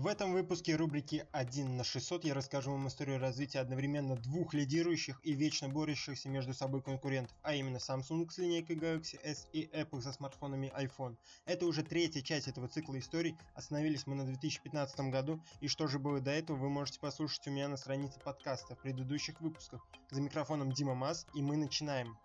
В этом выпуске рубрики 1 на 600 я расскажу вам историю развития одновременно двух лидирующих и вечно борющихся между собой конкурентов, а именно Samsung с линейкой Galaxy S и Apple со смартфонами iPhone. Это уже третья часть этого цикла историй, остановились мы на 2015 году, и что же было до этого вы можете послушать у меня на странице подкаста в предыдущих выпусках. За микрофоном Дима Мас, и мы начинаем.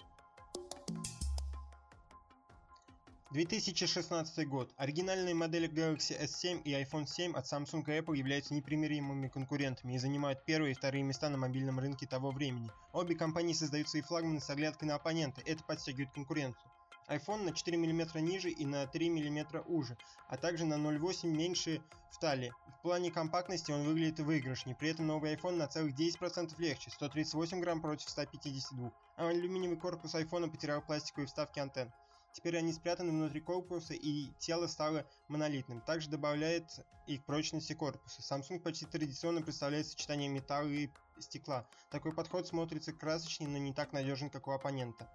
2016 год. Оригинальные модели Galaxy S7 и iPhone 7 от Samsung и Apple являются непримиримыми конкурентами и занимают первые и вторые места на мобильном рынке того времени. Обе компании создают свои флагманы с оглядкой на оппонента, это подстегивает конкуренцию. iPhone на 4 мм ниже и на 3 мм уже, а также на 0,8 меньше в талии. В плане компактности он выглядит выигрышнее, при этом новый iPhone на целых 10% легче, 138 грамм против 152, а алюминиевый корпус iPhone потерял пластиковые вставки антенн. Теперь они спрятаны внутри корпуса и тело стало монолитным. Также добавляет и к прочности корпуса. Samsung почти традиционно представляет сочетание металла и стекла. Такой подход смотрится красочнее, но не так надежен, как у оппонента.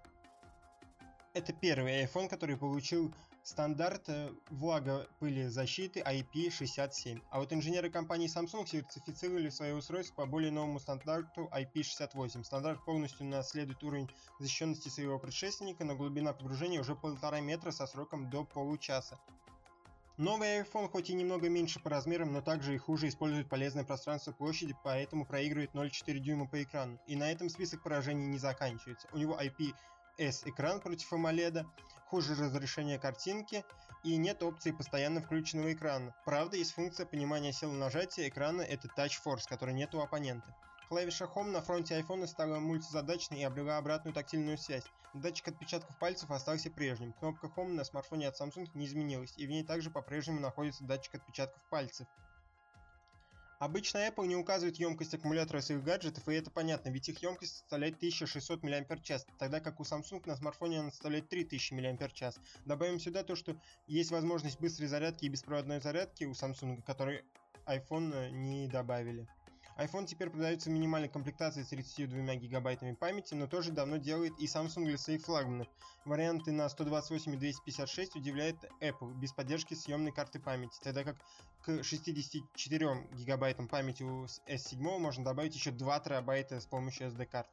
Это первый iPhone, который получил стандарт э, влагопылезащиты IP67. А вот инженеры компании Samsung сертифицировали свое устройство по более новому стандарту IP68. Стандарт полностью наследует уровень защищенности своего предшественника, но глубина погружения уже полтора метра со сроком до получаса. Новый iPhone хоть и немного меньше по размерам, но также и хуже использует полезное пространство площади, поэтому проигрывает 0,4 дюйма по экрану. И на этом список поражений не заканчивается. У него IP S-экран против AMOLED, хуже разрешение картинки и нет опции постоянно включенного экрана. Правда, есть функция понимания силы нажатия экрана, это Touch Force, которой нет у оппонента. Клавиша Home на фронте iPhone стала мультизадачной и обрела обратную тактильную связь. Датчик отпечатков пальцев остался прежним. Кнопка Home на смартфоне от Samsung не изменилась, и в ней также по-прежнему находится датчик отпечатков пальцев. Обычно Apple не указывает емкость аккумулятора своих гаджетов, и это понятно, ведь их емкость составляет 1600 мАч, тогда как у Samsung на смартфоне она составляет 3000 мАч. Добавим сюда то, что есть возможность быстрой зарядки и беспроводной зарядки у Samsung, которые iPhone э, не добавили iPhone теперь продается в минимальной комплектации с 32 гигабайтами памяти, но тоже давно делает и Samsung для своих флагманов. Варианты на 128 и 256 удивляет Apple без поддержки съемной карты памяти, тогда как к 64 гигабайтам памяти у S7 можно добавить еще 2 терабайта с помощью SD-карт.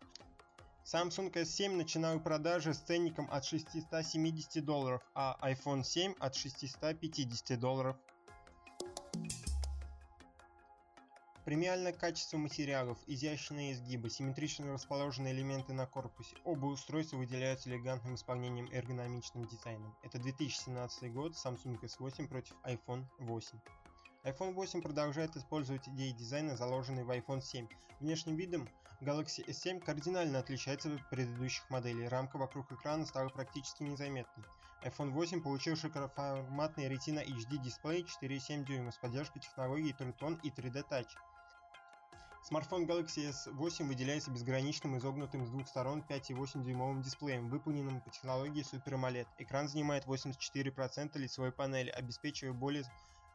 Samsung S7 начинал продажи с ценником от 670 долларов, а iPhone 7 от 650 долларов. Премиальное качество материалов, изящные изгибы, симметрично расположенные элементы на корпусе. Оба устройства выделяются элегантным исполнением и эргономичным дизайном. Это 2017 год, Samsung S8 против iPhone 8 iPhone 8 продолжает использовать идеи дизайна, заложенные в iPhone 7. Внешним видом Galaxy S7 кардинально отличается от предыдущих моделей. Рамка вокруг экрана стала практически незаметной. iPhone 8 получил широкоформатный Retina HD дисплей 4,7 дюйма с поддержкой технологий True Tone и 3D Touch. Смартфон Galaxy S8 выделяется безграничным изогнутым с двух сторон 5,8 дюймовым дисплеем, выполненным по технологии Super AMOLED. Экран занимает 84% лицевой панели, обеспечивая более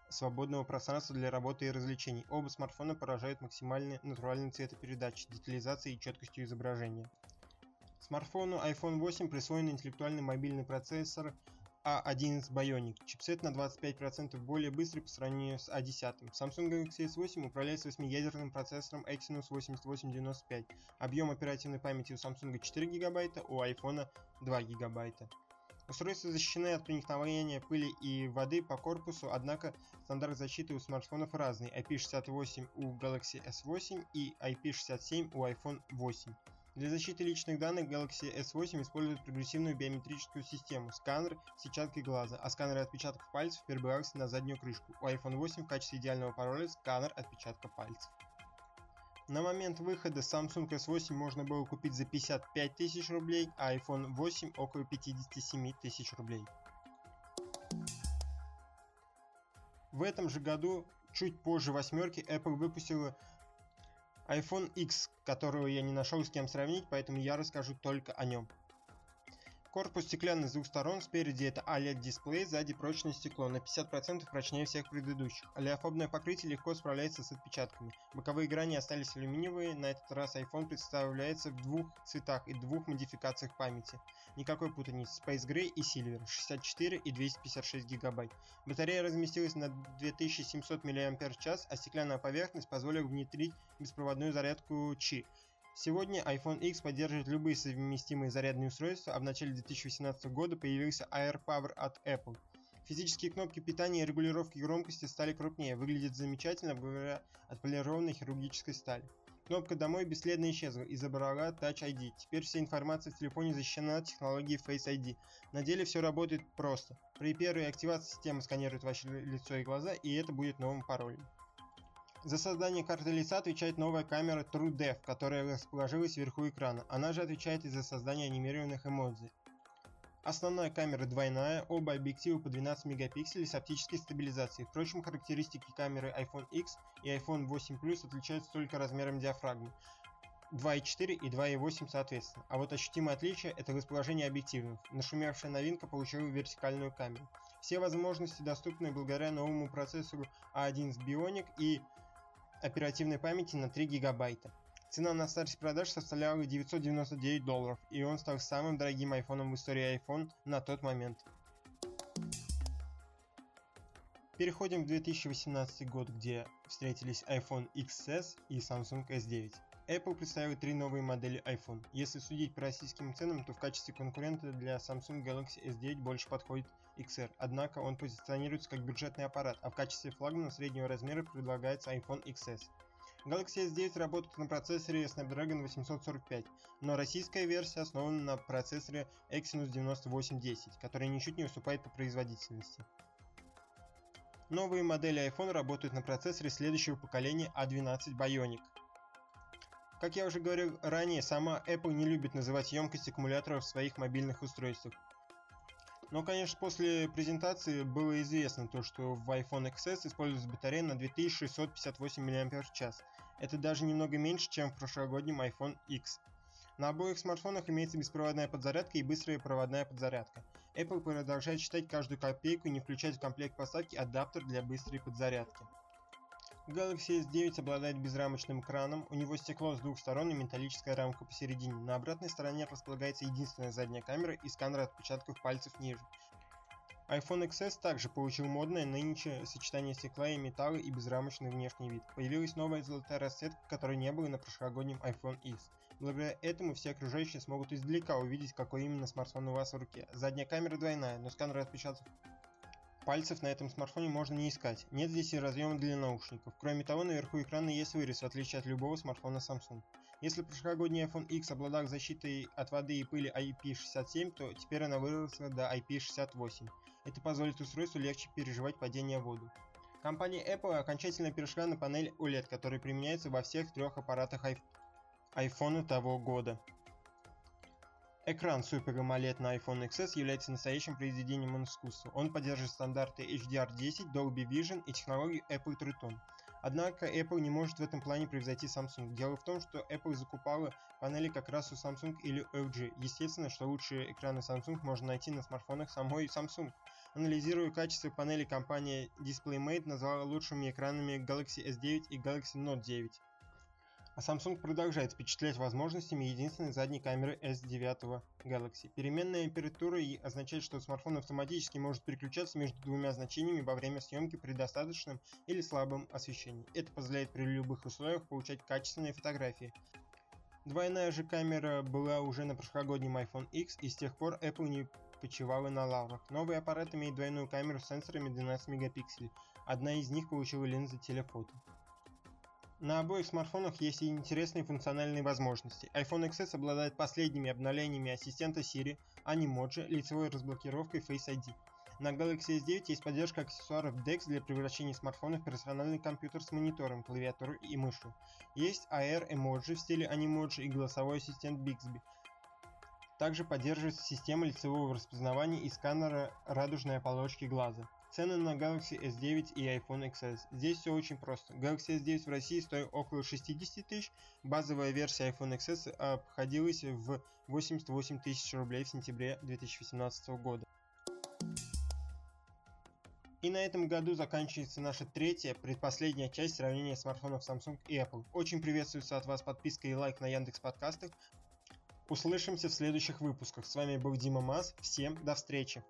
свободного пространства для работы и развлечений. Оба смартфона поражают максимальной натуральной цветопередачей, детализацией и четкостью изображения. Смартфону iPhone 8 присвоен интеллектуальный мобильный процессор a11 Bionic. Чипсет на 25% более быстрый по сравнению с A10. Samsung Galaxy S8 управляется 8-ядерным процессором Exynos 8895. Объем оперативной памяти у Samsung 4 ГБ, у iPhone 2 ГБ. Устройства защищены от проникновения пыли и воды по корпусу, однако стандарт защиты у смартфонов разный. IP68 у Galaxy S8 и IP67 у iPhone 8. Для защиты личных данных Galaxy S8 использует прогрессивную биометрическую систему, сканер сетчатки глаза, а сканер отпечатков пальцев перебирался на заднюю крышку. У iPhone 8 в качестве идеального пароля сканер отпечатка пальцев. На момент выхода Samsung S8 можно было купить за 55 тысяч рублей, а iPhone 8 около 57 тысяч рублей. В этом же году, чуть позже восьмерки, Apple выпустила iPhone X, которого я не нашел с кем сравнить, поэтому я расскажу только о нем. Корпус стеклянный с двух сторон, спереди это OLED-дисплей, сзади прочное стекло, на 50% прочнее всех предыдущих. Олеофобное покрытие легко справляется с отпечатками. Боковые грани остались алюминиевые, на этот раз iPhone представляется в двух цветах и двух модификациях памяти. Никакой путаницы, Space Gray и Silver, 64 и 256 гигабайт. Батарея разместилась на 2700 мАч, а стеклянная поверхность позволила внедрить беспроводную зарядку Qi. Сегодня iPhone X поддерживает любые совместимые зарядные устройства, а в начале 2018 года появился AirPower от Apple. Физические кнопки питания и регулировки громкости стали крупнее, выглядят замечательно благодаря отполированной хирургической стали. Кнопка «Домой» бесследно исчезла и забрала Touch ID. Теперь вся информация в телефоне защищена технологией Face ID. На деле все работает просто. При первой активации система сканирует ваше лицо и глаза, и это будет новым паролем. За создание карты лица отвечает новая камера TrueDepth, которая расположилась вверху экрана. Она же отвечает и за создание анимированных эмодзи. Основная камера двойная, оба объектива по 12 мегапикселей с оптической стабилизацией. Впрочем, характеристики камеры iPhone X и iPhone 8 Plus отличаются только размером диафрагмы. 2.4 и 2.8 соответственно. А вот ощутимое отличие – это расположение объективов. Нашумевшая новинка получила вертикальную камеру. Все возможности доступны благодаря новому процессору A1 с Bionic и оперативной памяти на 3 гигабайта. Цена на старте продаж составляла 999 долларов, и он стал самым дорогим айфоном в истории iPhone на тот момент. Переходим в 2018 год, где встретились iPhone XS и Samsung S9. Apple представила три новые модели iPhone. Если судить по российским ценам, то в качестве конкурента для Samsung Galaxy S9 больше подходит XR, однако он позиционируется как бюджетный аппарат, а в качестве флагмана среднего размера предлагается iPhone XS. Galaxy S9 работает на процессоре Snapdragon 845, но российская версия основана на процессоре Exynos 9810, который ничуть не уступает по производительности. Новые модели iPhone работают на процессоре следующего поколения A12 Bionic – как я уже говорил ранее, сама Apple не любит называть емкость аккумуляторов в своих мобильных устройствах. Но, конечно, после презентации было известно то, что в iPhone XS используется батарея на 2658 мАч. Это даже немного меньше, чем в прошлогоднем iPhone X. На обоих смартфонах имеется беспроводная подзарядка и быстрая проводная подзарядка. Apple продолжает считать каждую копейку и не включать в комплект поставки адаптер для быстрой подзарядки. Galaxy S9 обладает безрамочным экраном, у него стекло с двух сторон и металлическая рамка посередине. На обратной стороне располагается единственная задняя камера и сканер отпечатков пальцев ниже. iPhone XS также получил модное нынче сочетание стекла и металла и безрамочный внешний вид. Появилась новая золотая расцветка, которой не было на прошлогоднем iPhone X. Благодаря этому все окружающие смогут издалека увидеть, какой именно смартфон у вас в руке. Задняя камера двойная, но сканер отпечатков Пальцев на этом смартфоне можно не искать, нет здесь и разъема для наушников. Кроме того, наверху экрана есть вырез, в отличие от любого смартфона Samsung. Если прошлогодний iPhone X обладал защитой от воды и пыли IP67, то теперь она выросла до IP68. Это позволит устройству легче переживать падение в воду. Компания Apple окончательно перешла на панель OLED, которая применяется во всех трех аппаратах iPhone того года. Экран Super AMOLED на iPhone XS является настоящим произведением искусства. Он поддерживает стандарты HDR10, Dolby Vision и технологию Apple Triton. Однако Apple не может в этом плане превзойти Samsung. Дело в том, что Apple закупала панели как раз у Samsung или LG. Естественно, что лучшие экраны Samsung можно найти на смартфонах самой Samsung. Анализируя качество панели, компания DisplayMate назвала лучшими экранами Galaxy S9 и Galaxy Note 9. А Samsung продолжает впечатлять возможностями единственной задней камеры S9 Galaxy. Переменная температура означает, что смартфон автоматически может переключаться между двумя значениями во время съемки при достаточном или слабом освещении. Это позволяет при любых условиях получать качественные фотографии. Двойная же камера была уже на прошлогоднем iPhone X, и с тех пор Apple не почивала на лаврах. Новый аппарат имеет двойную камеру с сенсорами 12 мегапикселей. Одна из них получила линзы телефото. На обоих смартфонах есть и интересные функциональные возможности. iPhone XS обладает последними обновлениями ассистента Siri, Animoji, лицевой разблокировкой Face ID. На Galaxy S9 есть поддержка аксессуаров DeX для превращения смартфона в персональный компьютер с монитором, клавиатурой и мышью. Есть AR эмоджи в стиле Animoji и голосовой ассистент Bixby. Также поддерживается система лицевого распознавания и сканера радужной оболочки глаза. Цены на Galaxy S9 и iPhone XS. Здесь все очень просто. Galaxy S9 в России стоит около 60 тысяч, базовая версия iPhone XS обходилась в 88 тысяч рублей в сентябре 2018 года. И на этом году заканчивается наша третья, предпоследняя часть сравнения смартфонов Samsung и Apple. Очень приветствуется от вас подписка и лайк на Яндекс подкастах. Услышимся в следующих выпусках. С вами был Дима Маз. Всем до встречи.